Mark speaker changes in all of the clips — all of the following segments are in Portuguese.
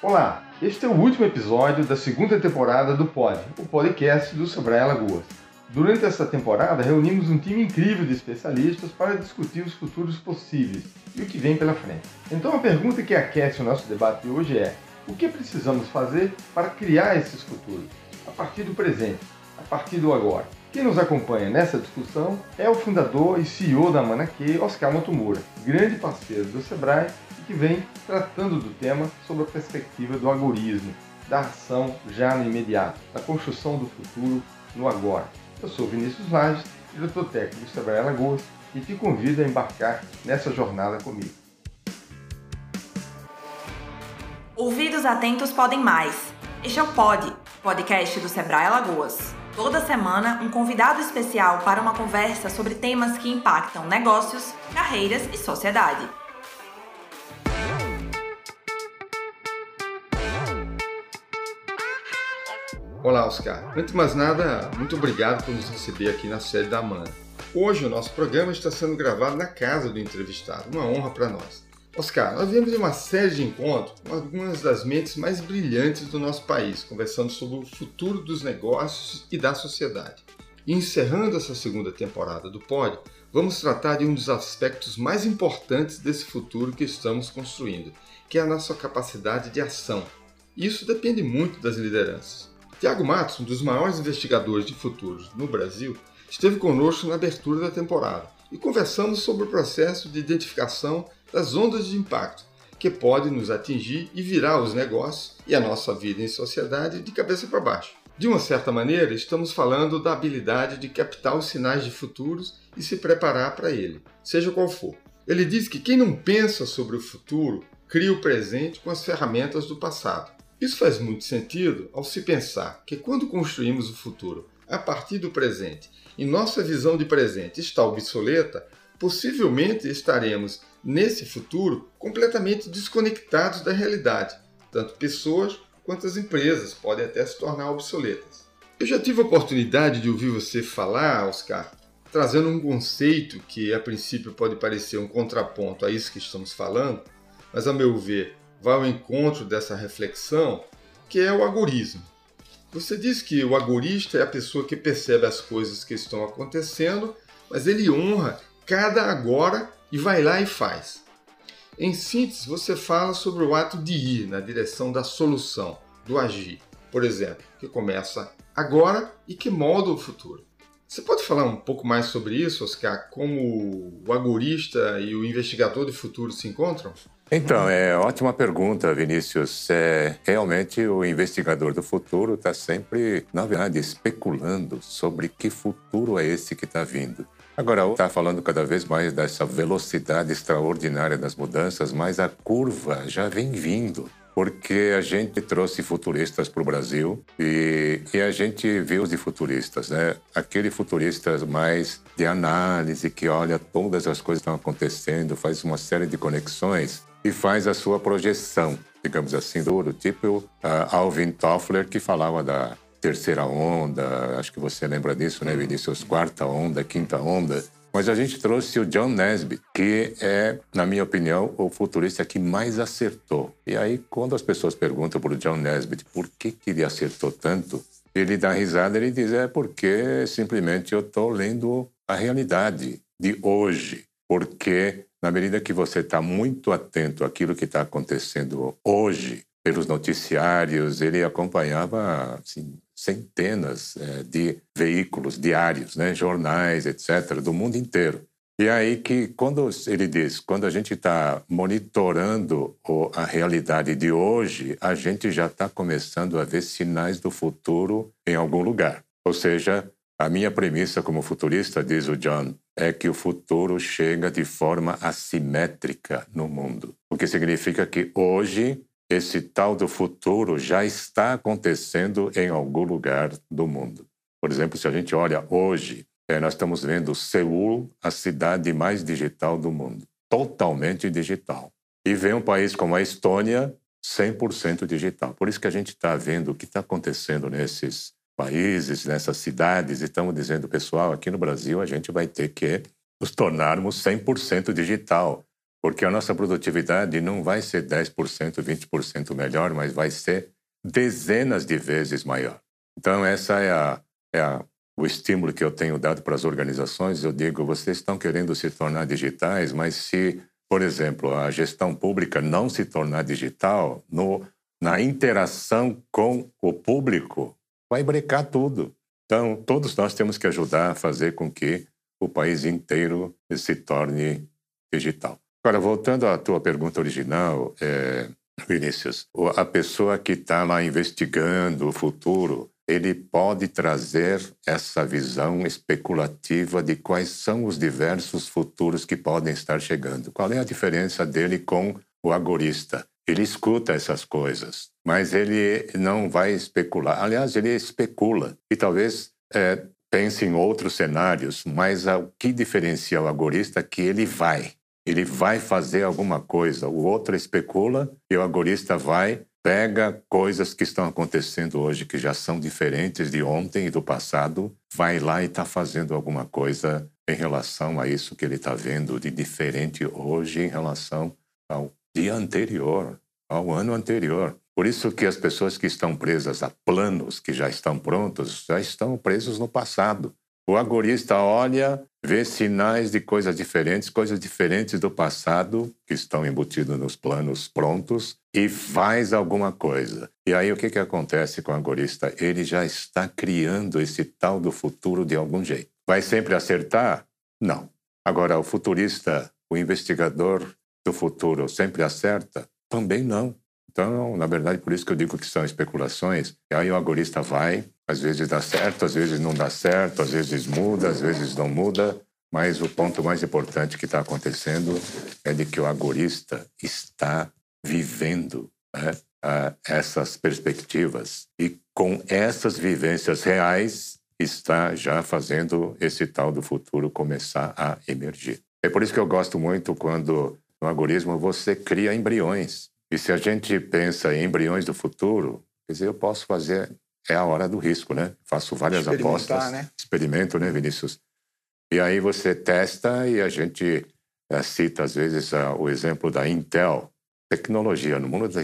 Speaker 1: Olá, este é o último episódio da segunda temporada do Pod, o podcast do Sebrae Alagoas. Durante esta temporada, reunimos um time incrível de especialistas para discutir os futuros possíveis e o que vem pela frente. Então, a pergunta que aquece o nosso debate de hoje é: o que precisamos fazer para criar esses futuros? A partir do presente, a partir do agora. Quem nos acompanha nessa discussão é o fundador e CEO da Manaque, Oscar Motomura, grande parceiro do Sebrae que vem tratando do tema sob a perspectiva do agorismo, da ação já no imediato, da construção do futuro no agora. Eu sou Vinícius Lages, diretor técnico do Sebrae Alagoas e te convido a embarcar nessa jornada comigo.
Speaker 2: Ouvidos atentos podem mais. Este é o Pod, podcast do Sebrae Alagoas. Toda semana, um convidado especial para uma conversa sobre temas que impactam negócios, carreiras e sociedade.
Speaker 1: Olá, Oscar. Antes de mais nada, muito obrigado por nos receber aqui na sede da AMAN. Hoje o nosso programa está sendo gravado na casa do entrevistado, uma honra para nós. Oscar, nós viemos de uma série de encontros com algumas das mentes mais brilhantes do nosso país, conversando sobre o futuro dos negócios e da sociedade. E encerrando essa segunda temporada do Pod, vamos tratar de um dos aspectos mais importantes desse futuro que estamos construindo, que é a nossa capacidade de ação. Isso depende muito das lideranças. Tiago Matos, um dos maiores investigadores de futuros no Brasil, esteve conosco na abertura da temporada e conversamos sobre o processo de identificação das ondas de impacto que podem nos atingir e virar os negócios e a nossa vida em sociedade de cabeça para baixo. De uma certa maneira, estamos falando da habilidade de captar os sinais de futuros e se preparar para ele, seja qual for. Ele diz que quem não pensa sobre o futuro cria o presente com as ferramentas do passado. Isso faz muito sentido ao se pensar que quando construímos o futuro a partir do presente e nossa visão de presente está obsoleta, possivelmente estaremos nesse futuro completamente desconectados da realidade. Tanto pessoas quanto as empresas podem até se tornar obsoletas. Eu já tive a oportunidade de ouvir você falar, Oscar, trazendo um conceito que a princípio pode parecer um contraponto a isso que estamos falando, mas a meu ver vai ao encontro dessa reflexão, que é o agorismo. Você diz que o agorista é a pessoa que percebe as coisas que estão acontecendo, mas ele honra cada agora e vai lá e faz. Em síntese, você fala sobre o ato de ir na direção da solução, do agir, por exemplo, que começa agora e que molda o futuro. Você pode falar um pouco mais sobre isso, Oscar? Como o agorista e o investigador de futuro se encontram?
Speaker 3: Então, é ótima pergunta, Vinícius. É, realmente, o investigador do futuro está sempre, na verdade, especulando sobre que futuro é esse que está vindo. Agora, está falando cada vez mais dessa velocidade extraordinária das mudanças, mas a curva já vem vindo porque a gente trouxe futuristas para o Brasil e, e, a gente viu os de futuristas, né? Aquele futurista mais de análise, que olha todas as coisas que estão acontecendo, faz uma série de conexões e faz a sua projeção, digamos assim, do tipo uh, Alvin Toffler, que falava da terceira onda, acho que você lembra disso, né, Vinícius? Quarta onda, quinta onda. Mas a gente trouxe o John Nesbitt, que é, na minha opinião, o futurista que mais acertou. E aí, quando as pessoas perguntam para o John Nesbitt por que, que ele acertou tanto, ele dá risada e diz: é porque simplesmente eu estou lendo a realidade de hoje. Porque na medida que você está muito atento àquilo que está acontecendo hoje, pelos noticiários, ele acompanhava assim, centenas é, de veículos diários, né, jornais, etc., do mundo inteiro. E aí que, quando ele diz, quando a gente está monitorando a realidade de hoje, a gente já está começando a ver sinais do futuro em algum lugar. Ou seja, a minha premissa como futurista, diz o John, é que o futuro chega de forma assimétrica no mundo. O que significa que hoje esse tal do futuro já está acontecendo em algum lugar do mundo. Por exemplo, se a gente olha hoje, é, nós estamos vendo Seul, a cidade mais digital do mundo, totalmente digital. E vem um país como a Estônia, 100% digital. Por isso que a gente está vendo o que está acontecendo nesses países, nessas cidades, e estamos dizendo, pessoal, aqui no Brasil a gente vai ter que nos tornarmos 100% digital. porque a nossa produtividade não vai ser 10%, 20% melhor, mas vai ser dezenas de vezes maior. Então, essa é, a, é a, o estímulo que eu tenho dado para as organizações. Eu digo, vocês estão querendo se tornar digitais, mas se, por exemplo, a gestão pública não se tornar digital, no, na interação com o público, vai brecar tudo. Então, todos nós temos que ajudar a fazer com que o país inteiro se torne digital. Agora, voltando à tua pergunta original, é, Vinícius, a pessoa que está lá investigando o futuro, ele pode trazer essa visão especulativa de quais são os diversos futuros que podem estar chegando. Qual é a diferença dele com o agorista? Ele escuta essas coisas, mas ele não vai especular. Aliás, ele especula e talvez é, pense em outros cenários, mas o que diferencia o agorista é que ele vai. Ele vai fazer alguma coisa. O outro especula e o agorista vai, pega coisas que estão acontecendo hoje que já são diferentes de ontem e do passado, vai lá e está fazendo alguma coisa em relação a isso que ele está vendo de diferente hoje em relação ao dia anterior, ao ano anterior. Por isso que as pessoas que estão presas a planos que já estão prontos, já estão presos no passado. O agorista olha, vê sinais de coisas diferentes, coisas diferentes do passado que estão embutidos nos planos prontos e faz alguma coisa. E aí o que, que acontece com o agorista? Ele já está criando esse tal do futuro de algum jeito. Vai sempre acertar? Não. Agora, o futurista, o investigador do futuro sempre acerta? Também não. Então, na verdade, por isso que eu digo que são especulações. E aí o agorista vai, às vezes dá certo, às vezes não dá certo, às vezes muda, às vezes não muda. Mas o ponto mais importante que está acontecendo é de que o agorista está vivendo né, essas perspectivas e com essas vivências reais está já fazendo esse tal do futuro começar a emergir. É por isso que eu gosto muito quando no agorismo você cria embriões. E se a gente pensa em embriões do futuro, quer dizer, eu posso fazer, é a hora do risco, né? Faço várias apostas, né? experimento, né, Vinícius? E aí você testa e a gente é, cita, às vezes, o exemplo da Intel. Tecnologia, no mundo da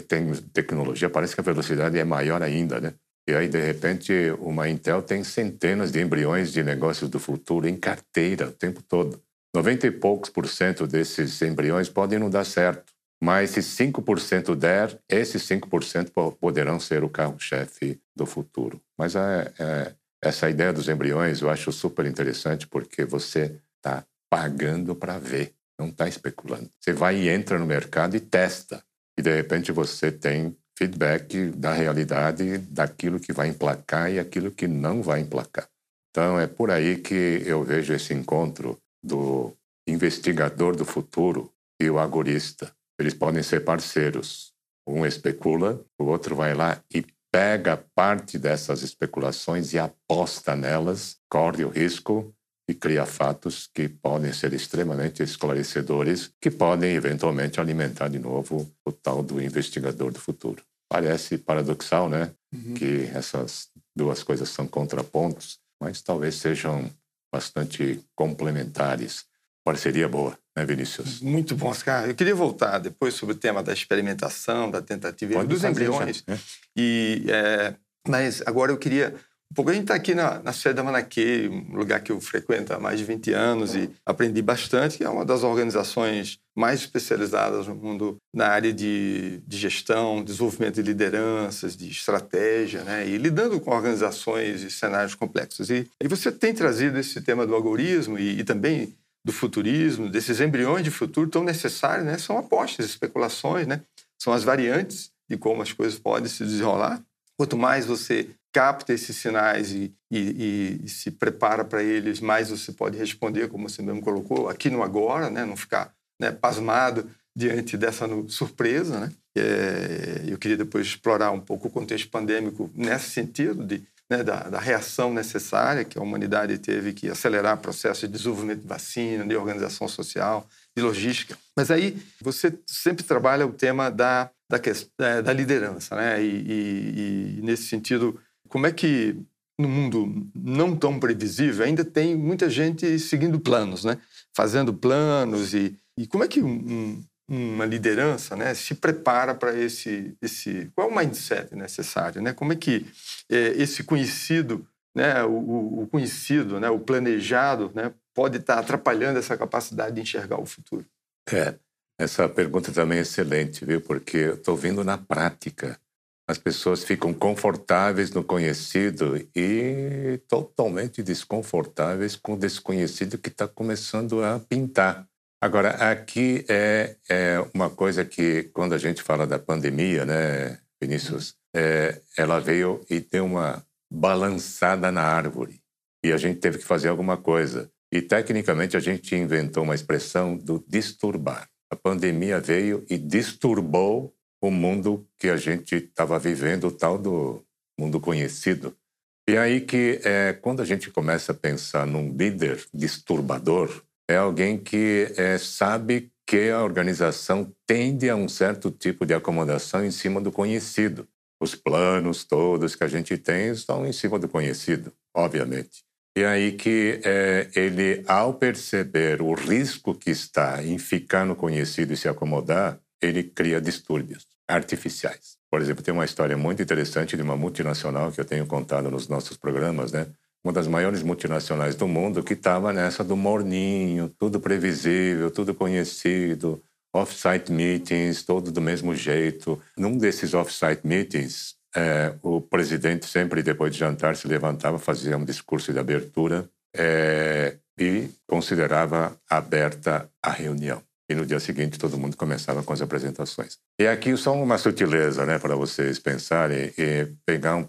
Speaker 3: tecnologia, parece que a velocidade é maior ainda, né? E aí, de repente, uma Intel tem centenas de embriões de negócios do futuro em carteira o tempo todo. 90 e poucos por cento desses embriões podem não dar certo. Mas se 5% der, esses 5% poderão ser o carro-chefe do futuro. Mas é, é, essa ideia dos embriões eu acho super interessante porque você está pagando para ver, não está especulando. Você vai e entra no mercado e testa. E de repente você tem feedback da realidade, daquilo que vai emplacar e aquilo que não vai emplacar. Então é por aí que eu vejo esse encontro do investigador do futuro e o agorista. Eles podem ser parceiros. Um especula, o outro vai lá e pega parte dessas especulações e aposta nelas, corre o risco e cria fatos que podem ser extremamente esclarecedores, que podem eventualmente alimentar de novo o tal do investigador do futuro. Parece paradoxal, né? Uhum. Que essas duas coisas são contrapontos, mas talvez sejam bastante complementares. Parceria boa né, Vinícius?
Speaker 1: Muito bom, Oscar. Eu queria voltar depois sobre o tema da experimentação, da tentativa Pode dos embriões. Né? E, é, mas agora eu queria pouco. A gente está aqui na, na sede da Manaque, um lugar que eu frequento há mais de 20 anos e aprendi bastante, que é uma das organizações mais especializadas no mundo na área de, de gestão, desenvolvimento de lideranças, de estratégia, né? e lidando com organizações e cenários complexos. E, e você tem trazido esse tema do algoritmo e, e também do futurismo, desses embriões de futuro tão necessários, né? São apostas, especulações, né? São as variantes de como as coisas podem se desenrolar. Quanto mais você capta esses sinais e, e, e se prepara para eles, mais você pode responder, como você mesmo colocou, aqui no agora, né? Não ficar né, pasmado diante dessa surpresa, né? É, eu queria depois explorar um pouco o contexto pandêmico nesse sentido de né, da, da, reação necessária que a humanidade teve que acelerar processos de desenvolvimento de vacina, de organização social, de logística. Mas aí você sempre trabalha o tema da, da, é, da liderança, né? E, e, e, nesse sentido, como é que no mundo não tão previsível ainda tem muita gente seguindo planos, né? Fazendo planos e, E como é que um, uma liderança né, se prepara para esse, esse... Qual é o mindset necessário? Né? Como é que é, esse conhecido, né, o, o, conhecido, né, o planejado, né, pode estar atrapalhando essa capacidade de enxergar o futuro?
Speaker 3: É, essa pergunta também é excelente, viu? Porque eu estou vendo na prática. As pessoas ficam confortáveis no conhecido e totalmente desconfortáveis com o desconhecido que está começando a pintar. Agora, aqui é, é, uma coisa que, quando a gente fala da pandemia, né, Vinícius, é, ela veio e deu uma balançada na árvore. E a gente teve que fazer alguma coisa. E, tecnicamente, a gente inventou uma expressão do disturbar. A pandemia veio e disturbou o mundo que a gente estava vivendo, o tal do mundo conhecido. E aí que, é, quando a gente começa a pensar num líder disturbador, é alguém que é, sabe que a organização tende a um certo tipo de acomodação em cima do conhecido. Os planos todos que a gente tem estão em cima do conhecido, obviamente. E aí que é, ele, ao perceber o risco que está em ficar no conhecido e se acomodar, ele cria distúrbios artificiais. Por exemplo, tem uma história muito interessante de uma multinacional que eu tenho contado nos nossos programas, né? uma das maiores multinacionais do mundo, que estava nessa do morninho, tudo previsível, tudo conhecido, off-site meetings, todo do mesmo jeito. Num desses off-site meetings, é, o presidente sempre, depois de jantar, se levantava, fazia um discurso de abertura é, e considerava aberta a reunião. E no dia seguinte todo mundo começava com as apresentações. E aqui só uma sutileza, né, para vocês pensarem e pegar um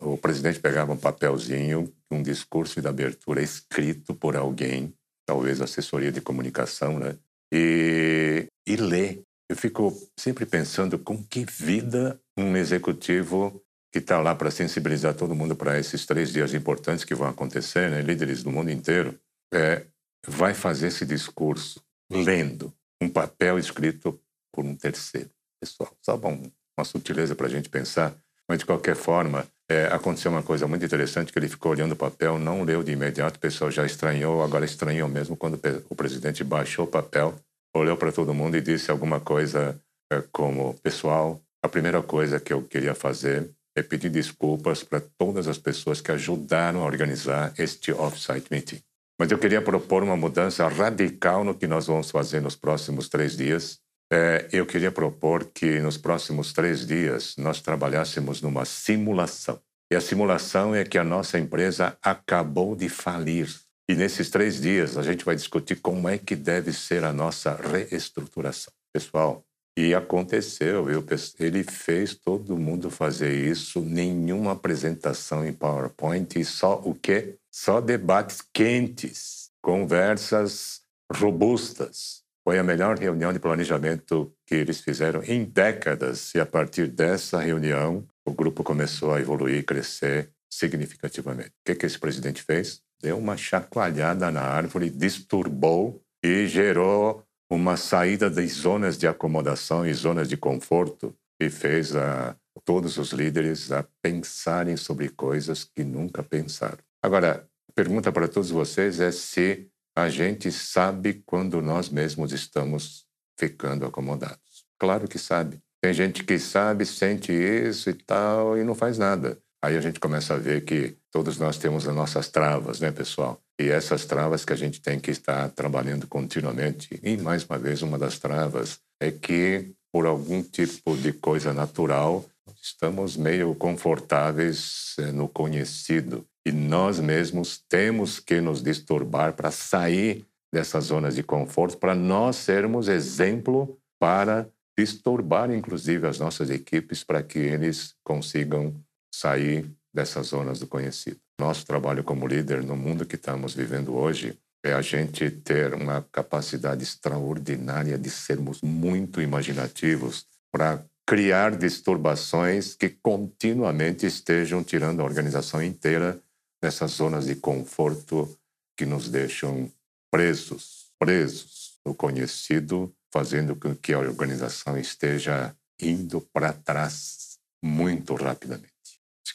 Speaker 3: o presidente pegava um papelzinho, um discurso de abertura escrito por alguém, talvez assessoria de comunicação, né, e e lê. Eu fico sempre pensando com que vida um executivo que está lá para sensibilizar todo mundo para esses três dias importantes que vão acontecer, né, líderes do mundo inteiro, é, vai fazer esse discurso lendo um papel escrito por um terceiro. Pessoal, só uma sutileza para a gente pensar, mas de qualquer forma, é, aconteceu uma coisa muito interessante que ele ficou olhando o papel, não leu de imediato, o pessoal já estranhou, agora estranhou mesmo quando o presidente baixou o papel, olhou para todo mundo e disse alguma coisa é, como, pessoal, a primeira coisa que eu queria fazer é pedir desculpas para todas as pessoas que ajudaram a organizar este off-site meeting. Mas eu queria propor uma mudança radical no que nós vamos fazer nos próximos três dias. É, eu queria propor que nos próximos três dias nós trabalhássemos numa simulação. E a simulação é que a nossa empresa acabou de falir. E nesses três dias a gente vai discutir como é que deve ser a nossa reestruturação. Pessoal, e aconteceu, viu? Ele fez todo mundo fazer isso, nenhuma apresentação em PowerPoint e só o quê? Só debates quentes, conversas robustas. Foi a melhor reunião de planejamento que eles fizeram em décadas, e a partir dessa reunião, o grupo começou a evoluir e crescer significativamente. O que, que esse presidente fez? Deu uma chacoalhada na árvore, disturbou e gerou uma saída das zonas de acomodação e zonas de conforto e fez a, todos os líderes a pensarem sobre coisas que nunca pensaram. Agora, a pergunta para todos vocês é se a gente sabe quando nós mesmos estamos ficando acomodados. Claro que sabe. Tem gente que sabe, sente isso e tal e não faz nada. Aí a gente começa a ver que todos nós temos as nossas travas, né, pessoal? E essas travas que a gente tem que estar trabalhando continuamente. E, mais uma vez, uma das travas é que, por algum tipo de coisa natural, estamos meio confortáveis eh, no conhecido. E nós mesmos temos que nos disturbar para sair dessas zonas de conforto, para nós sermos exemplo para disturbar, inclusive, as nossas equipes para que eles consigam sair dessas zonas do conhecido. Nosso trabalho como líder no mundo que estamos vivendo hoje é a gente ter uma capacidade extraordinária de sermos muito imaginativos para criar disturbações que continuamente estejam tirando a organização inteira nessas zonas de conforto que nos deixam presos, presos no conhecido, fazendo com que a organização esteja indo para trás muito rapidamente.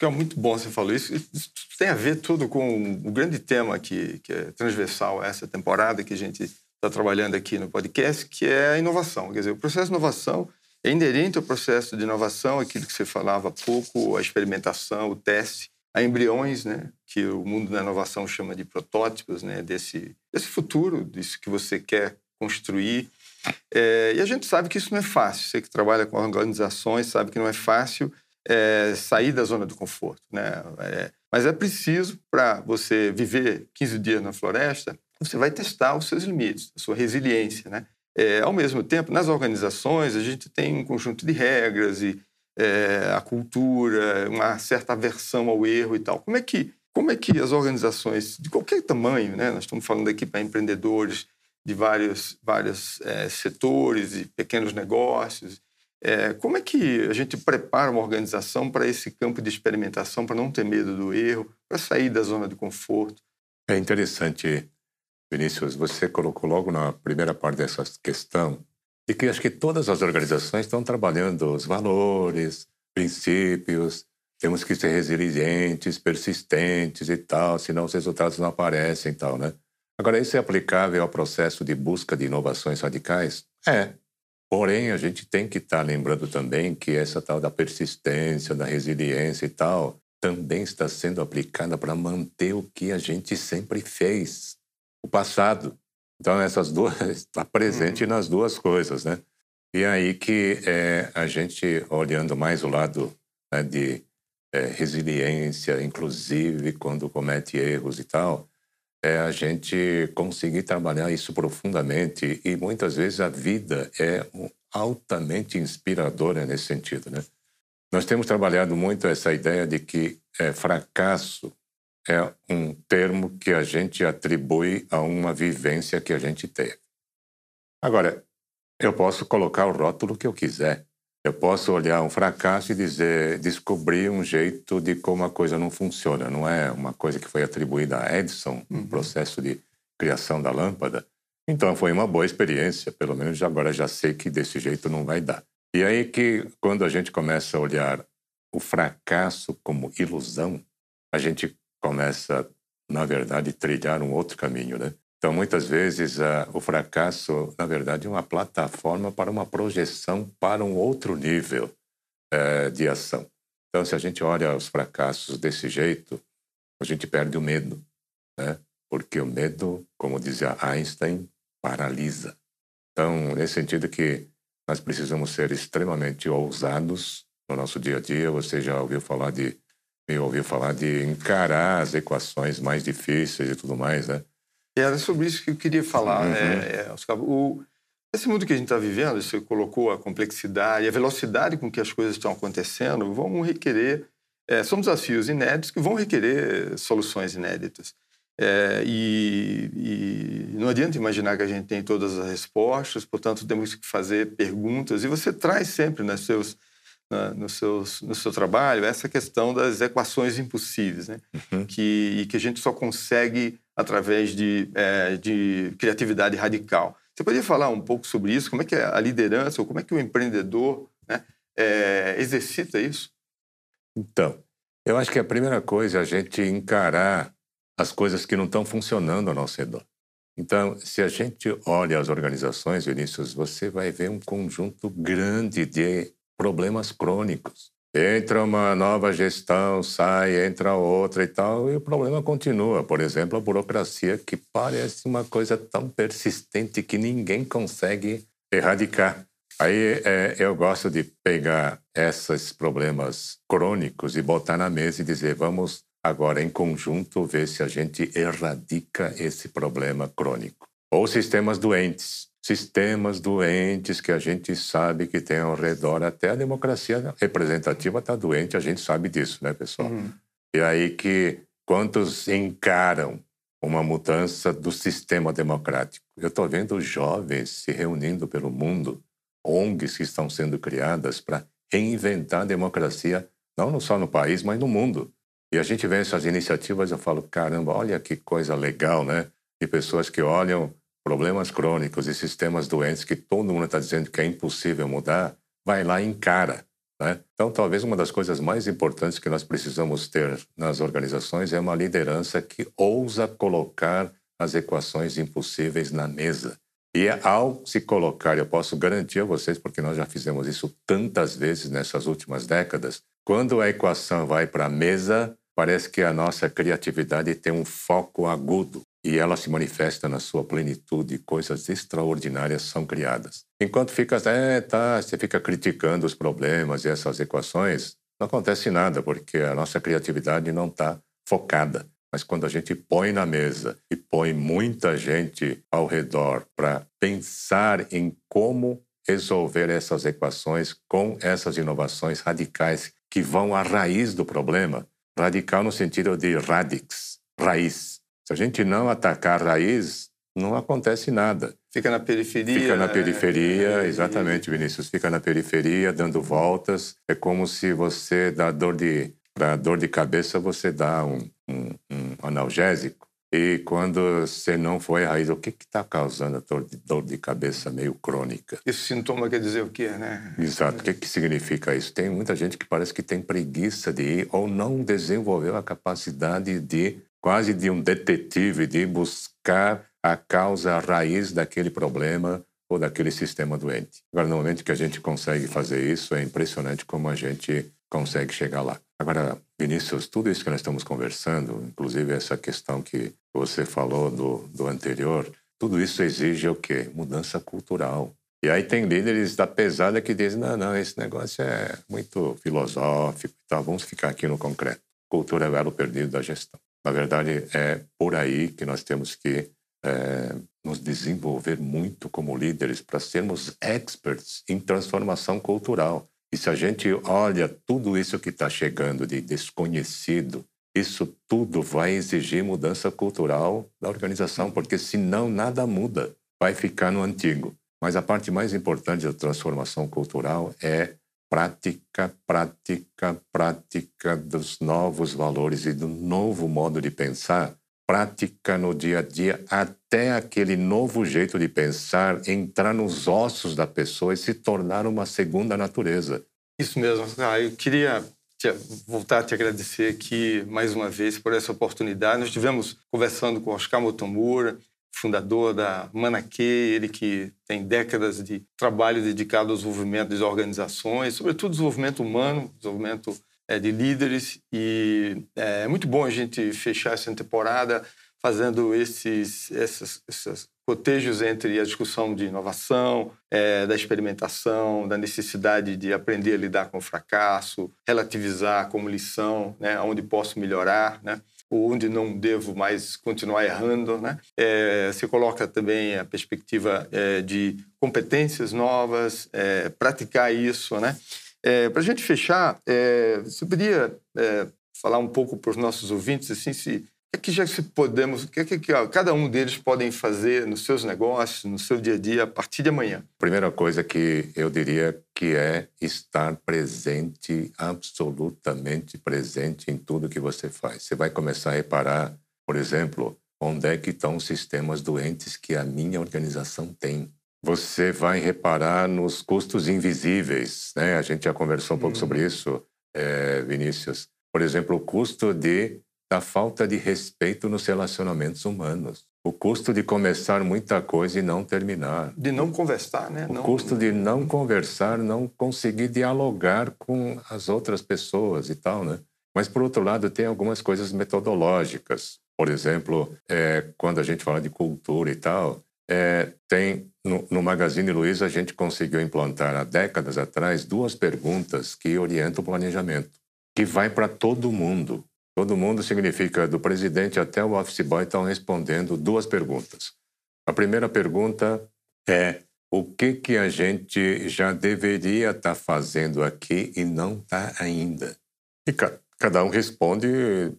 Speaker 1: Que é muito bom você falou isso. Isso tem a ver tudo com o grande tema que, que é transversal a essa temporada que a gente está trabalhando aqui no podcast, que é a inovação. Quer dizer, o processo de inovação é inerente ao processo de inovação, aquilo que você falava há pouco, a experimentação, o teste, a embriões, né, que o mundo da inovação chama de protótipos, né, desse, desse futuro, disso que você quer construir. É, e a gente sabe que isso não é fácil. Você que trabalha com organizações sabe que não é fácil é, sair da zona do conforto. Né? É, mas é preciso, para você viver 15 dias na floresta, você vai testar os seus limites, a sua resiliência. Né? É, ao mesmo tempo, nas organizações, a gente tem um conjunto de regras e é, a cultura, uma certa aversão ao erro e tal. Como é que, como é que as organizações de qualquer tamanho, né? nós estamos falando aqui para empreendedores de vários, vários é, setores e pequenos negócios, é, como é que a gente prepara uma organização para esse campo de experimentação, para não ter medo do erro, para sair da zona de conforto?
Speaker 3: É interessante, Vinícius, você colocou logo na primeira parte dessa questão de que acho que todas as organizações estão trabalhando os valores, princípios, temos que ser resilientes, persistentes e tal, senão os resultados não aparecem e tal, né? Agora, isso é aplicável ao processo de busca de inovações radicais? É, Porém, a gente tem que estar tá lembrando também que essa tal da persistência, da resiliência e tal, também está sendo aplicada para manter o que a gente sempre fez, o passado. Então, essas duas está presente uhum. nas duas coisas, né? E aí que é, a gente olhando mais o lado né, de é, resiliência, inclusive quando comete erros e tal, é a gente conseguir trabalhar isso profundamente e muitas vezes a vida é altamente inspiradora nesse sentido, né? Nós temos trabalhado muito essa ideia de que é, fracasso é um termo que a gente atribui a uma vivência que a gente teve. Agora, eu posso colocar o rótulo que eu quiser. Eu posso olhar um fracasso e dizer, descobrir um jeito de como a coisa não funciona. Não é uma coisa que foi atribuída a Edison, no uhum. processo de criação da lâmpada. Então foi uma boa experiência, pelo menos agora já sei que desse jeito não vai dar. E aí que quando a gente começa a olhar o fracasso como ilusão, a gente começa, na verdade, a trilhar um outro caminho, né? Então, muitas vezes, uh, o fracasso, na verdade, é uma plataforma para uma projeção para um outro nível uh, de ação. Então, se a gente olha os fracassos desse jeito, a gente perde o medo, né? Porque o medo, como dizia Einstein, paralisa. Então, nesse sentido que nós precisamos ser extremamente ousados no nosso dia a dia. Você já ouviu falar de, me ouviu falar de encarar as equações mais difíceis e tudo mais, né?
Speaker 1: Era sobre isso que eu queria falar. Uhum. É, é, Oscar, o, esse mundo que a gente está vivendo, você colocou a complexidade, a velocidade com que as coisas estão acontecendo, vão requerer. É, são desafios inéditos que vão requerer soluções inéditas. É, e, e, não adianta imaginar que a gente tem todas as respostas, portanto, temos que fazer perguntas. E você traz sempre nos seus, na, nos seus, no seu trabalho essa questão das equações impossíveis, né? Uhum. que, que a gente só consegue através de, é, de criatividade radical. Você poderia falar um pouco sobre isso? Como é que é a liderança, ou como é que o empreendedor né, é, exercita isso?
Speaker 3: Então, eu acho que a primeira coisa é a gente encarar as coisas que não estão funcionando ao nosso redor. Então, se a gente olha as organizações, Vinícius, você vai ver um conjunto grande de problemas crônicos. Entra uma nova gestão, sai, entra outra e tal, e o problema continua. Por exemplo, a burocracia, que parece uma coisa tão persistente que ninguém consegue erradicar. Aí é, eu gosto de pegar esses problemas crônicos e botar na mesa e dizer: vamos agora, em conjunto, ver se a gente erradica esse problema crônico. Ou sistemas doentes sistemas doentes que a gente sabe que tem ao redor. Até a democracia representativa está doente, a gente sabe disso, né, pessoal? Uhum. E aí que quantos encaram uma mudança do sistema democrático? Eu estou vendo jovens se reunindo pelo mundo, ONGs que estão sendo criadas para reinventar a democracia, não só no país, mas no mundo. E a gente vê essas iniciativas, eu falo, caramba, olha que coisa legal, né? De pessoas que olham problemas crônicos e sistemas doentes que todo mundo está dizendo que é impossível mudar, vai lá e encara. Né? Então, talvez uma das coisas mais importantes que nós precisamos ter nas organizações é uma liderança que ousa colocar as equações impossíveis na mesa. E ao se colocar, eu posso garantir a vocês, porque nós já fizemos isso tantas vezes nessas últimas décadas, quando a equação vai para a mesa, parece que a nossa criatividade tem um foco agudo e ela se manifesta na sua plenitude, coisas extraordinárias são criadas. Enquanto fica, é, tá, você fica criticando os problemas e essas equações, não acontece nada, porque a nossa criatividade não está focada. Mas quando a gente põe na mesa e põe muita gente ao redor para pensar em como resolver essas equações com essas inovações radicais que vão à raiz do problema, radical no sentido de radix, raiz. Se a gente não atacar a raiz, não acontece nada.
Speaker 1: Fica na periferia.
Speaker 3: Fica na né? periferia, é, exatamente, Vinícius. Fica na periferia, dando voltas. É como se você dá dor de para dor de cabeça, você dá um, um, um, analgésico. E quando você não foi a raiz, o que está causando a dor de, dor de cabeça meio crônica?
Speaker 1: Esse sintoma quer dizer o quê, né?
Speaker 3: Exato. O que, que significa isso? Tem muita gente que parece que tem preguiça de ir ou não desenvolveu a capacidade de, quase de um detetive, de buscar a causa, a raiz daquele problema ou daquele sistema doente. Agora, no momento que a gente consegue fazer isso, é impressionante como a gente consegue chegar lá. Agora, Vinícius, tudo isso que nós estamos conversando, inclusive essa questão que você falou do, do anterior, tudo isso exige o quê? Mudança cultural. E aí tem líderes da pesada que dizem, não, não, esse negócio é muito filosófico e tal, vamos ficar aqui no concreto. Cultura é o elo perdido da gestão. Na verdade, é por aí que nós temos que é, nos desenvolver muito como líderes para sermos experts em transformação cultural. E se a gente olha tudo isso que está chegando de desconhecido, isso tudo vai exigir mudança cultural da organização, porque senão nada muda, vai ficar no antigo. Mas a parte mais importante da transformação cultural é prática, prática, prática dos novos valores e do novo modo de pensar, prática no dia a dia, até aquele novo jeito de pensar entrar nos ossos da pessoa e se tornar uma segunda natureza.
Speaker 1: Isso mesmo. Ah, eu queria te, voltar a te agradecer aqui mais uma vez por essa oportunidade. Nós estivemos conversando com Oscar Motomura, fundador da Manaque, ele que tem décadas de trabalho dedicado ao desenvolvimento das organizações, sobretudo desenvolvimento humano, desenvolvimento é, de líderes. E é, é muito bom a gente fechar essa temporada fazendo esses, essas, essas cotejos entre a discussão de inovação, é, da experimentação, da necessidade de aprender a lidar com o fracasso, relativizar como lição, né, onde posso melhorar, né, onde não devo mais continuar errando. Né. É, se coloca também a perspectiva é, de competências novas, é, praticar isso. Né. É, para a gente fechar, é, você poderia é, falar um pouco para os nossos ouvintes assim, se o que, já se podemos, o que, que, que cada um deles podem fazer nos seus negócios, no seu dia a dia, a partir de amanhã?
Speaker 3: Primeira coisa que eu diria que é estar presente, absolutamente presente em tudo que você faz. Você vai começar a reparar, por exemplo, onde é que estão os sistemas doentes que a minha organização tem. Você vai reparar nos custos invisíveis, né? A gente já conversou um pouco hum. sobre isso, é, Vinícius. Por exemplo, o custo de da falta de respeito nos relacionamentos humanos. O custo de começar muita coisa e não terminar.
Speaker 1: De não conversar, né?
Speaker 3: O
Speaker 1: não...
Speaker 3: custo de não conversar, não conseguir dialogar com as outras pessoas e tal, né? Mas, por outro lado, tem algumas coisas metodológicas. Por exemplo, é, quando a gente fala de cultura e tal, é, tem no, no Magazine Luiza a gente conseguiu implantar há décadas atrás duas perguntas que orientam o planejamento, que vai para todo mundo. Todo mundo significa do presidente até o office boy estão respondendo duas perguntas. A primeira pergunta é o que que a gente já deveria estar tá fazendo aqui e não está ainda. E ca cada um responde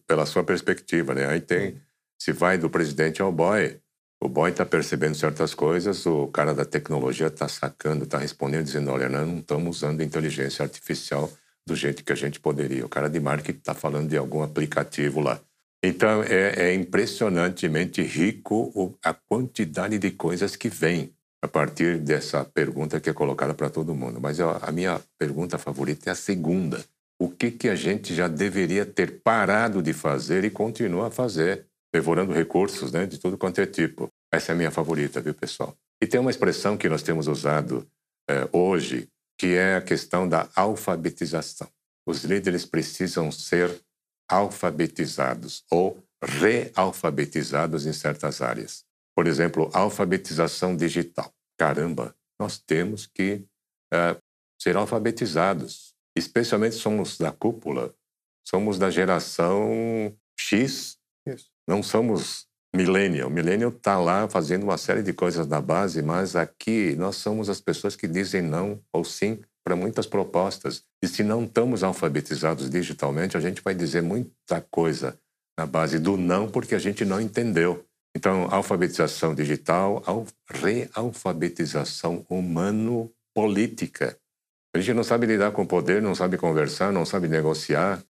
Speaker 3: pela sua perspectiva, né? Aí tem se vai do presidente ao boy, o boy está percebendo certas coisas, o cara da tecnologia está sacando, está respondendo, dizendo: olha, não estamos usando inteligência artificial do jeito que a gente poderia. O cara de marketing está falando de algum aplicativo lá. Então, é, é impressionantemente rico a quantidade de coisas que vem a partir dessa pergunta que é colocada para todo mundo. Mas a minha pergunta favorita é a segunda. O que, que a gente já deveria ter parado de fazer e continua a fazer, devorando recursos né, de tudo quanto é tipo? Essa é a minha favorita, viu, pessoal? E tem uma expressão que nós temos usado é, hoje, que é a questão da alfabetização. Os líderes precisam ser alfabetizados ou realfabetizados em certas áreas. Por exemplo, alfabetização digital. Caramba, nós temos que uh, ser alfabetizados. Especialmente somos da cúpula, somos da geração X, Isso. não somos millennial. Millennial está lá fazendo uma série de coisas na base, mas aqui nós somos as pessoas que dizem não ou sim para muitas propostas. E se não estamos alfabetizados digitalmente, a gente vai dizer muita coisa na base do não porque a gente não entendeu. Então, alfabetização digital, realfabetização humano-política. A gente não sabe lidar com o poder, não sabe conversar, não sabe negociar.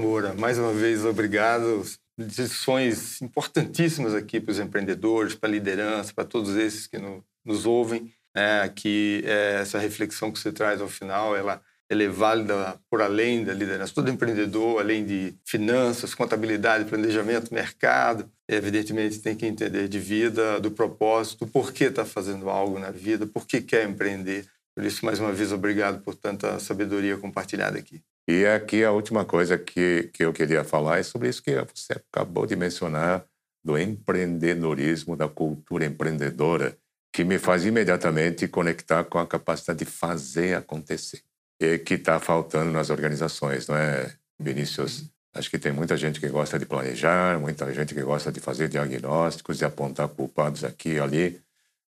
Speaker 1: Moura, mais uma vez, obrigado. Lições importantíssimas aqui para os empreendedores, para a liderança, para todos esses que no, nos ouvem. É, que é, essa reflexão que você traz ao final, ela ela é válida por além da liderança. Todo empreendedor, além de finanças, contabilidade, planejamento, mercado, evidentemente tem que entender de vida, do propósito, por que está fazendo algo na vida, por que quer empreender. Por isso, mais uma vez, obrigado por tanta sabedoria compartilhada aqui.
Speaker 3: E aqui a última coisa que, que eu queria falar é sobre isso que você acabou de mencionar, do empreendedorismo, da cultura empreendedora, que me faz imediatamente conectar com a capacidade de fazer acontecer e que está faltando nas organizações, não é, Vinícius? Acho que tem muita gente que gosta de planejar, muita gente que gosta de fazer diagnósticos, de apontar culpados aqui e ali,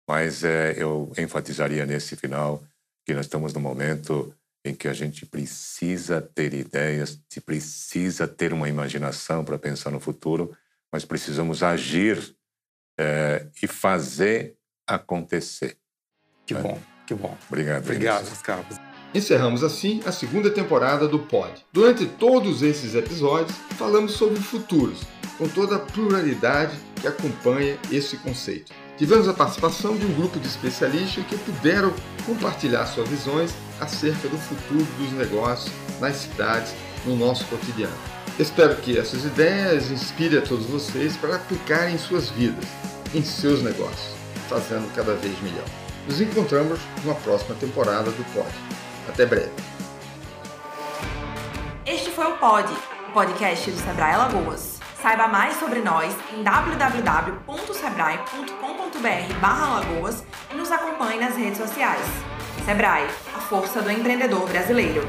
Speaker 3: mas é, eu enfatizaria nesse final que nós estamos no momento em que a gente precisa ter ideias, se precisa ter uma imaginação para pensar no futuro, mas precisamos agir é, e fazer acontecer.
Speaker 1: Que bom, que bom.
Speaker 3: Obrigado.
Speaker 1: Obrigado, Carlos. Encerramos assim a segunda temporada do Pod. Durante todos esses episódios, falamos sobre futuros, com toda a pluralidade que acompanha esse conceito. Tivemos a participação de um grupo de especialistas que puderam compartilhar suas visões acerca do futuro dos negócios nas cidades, no nosso cotidiano. Espero que essas ideias inspirem a todos vocês para aplicarem em suas vidas, em seus negócios, fazendo cada vez melhor. Nos encontramos numa próxima temporada do Pod. Até breve.
Speaker 2: Este foi o Pod, o podcast do Sebrae Alagoas. Saiba mais sobre nós em www.sebrae.com.br/alagoas e nos acompanhe nas redes sociais. Sebrae, a força do empreendedor brasileiro.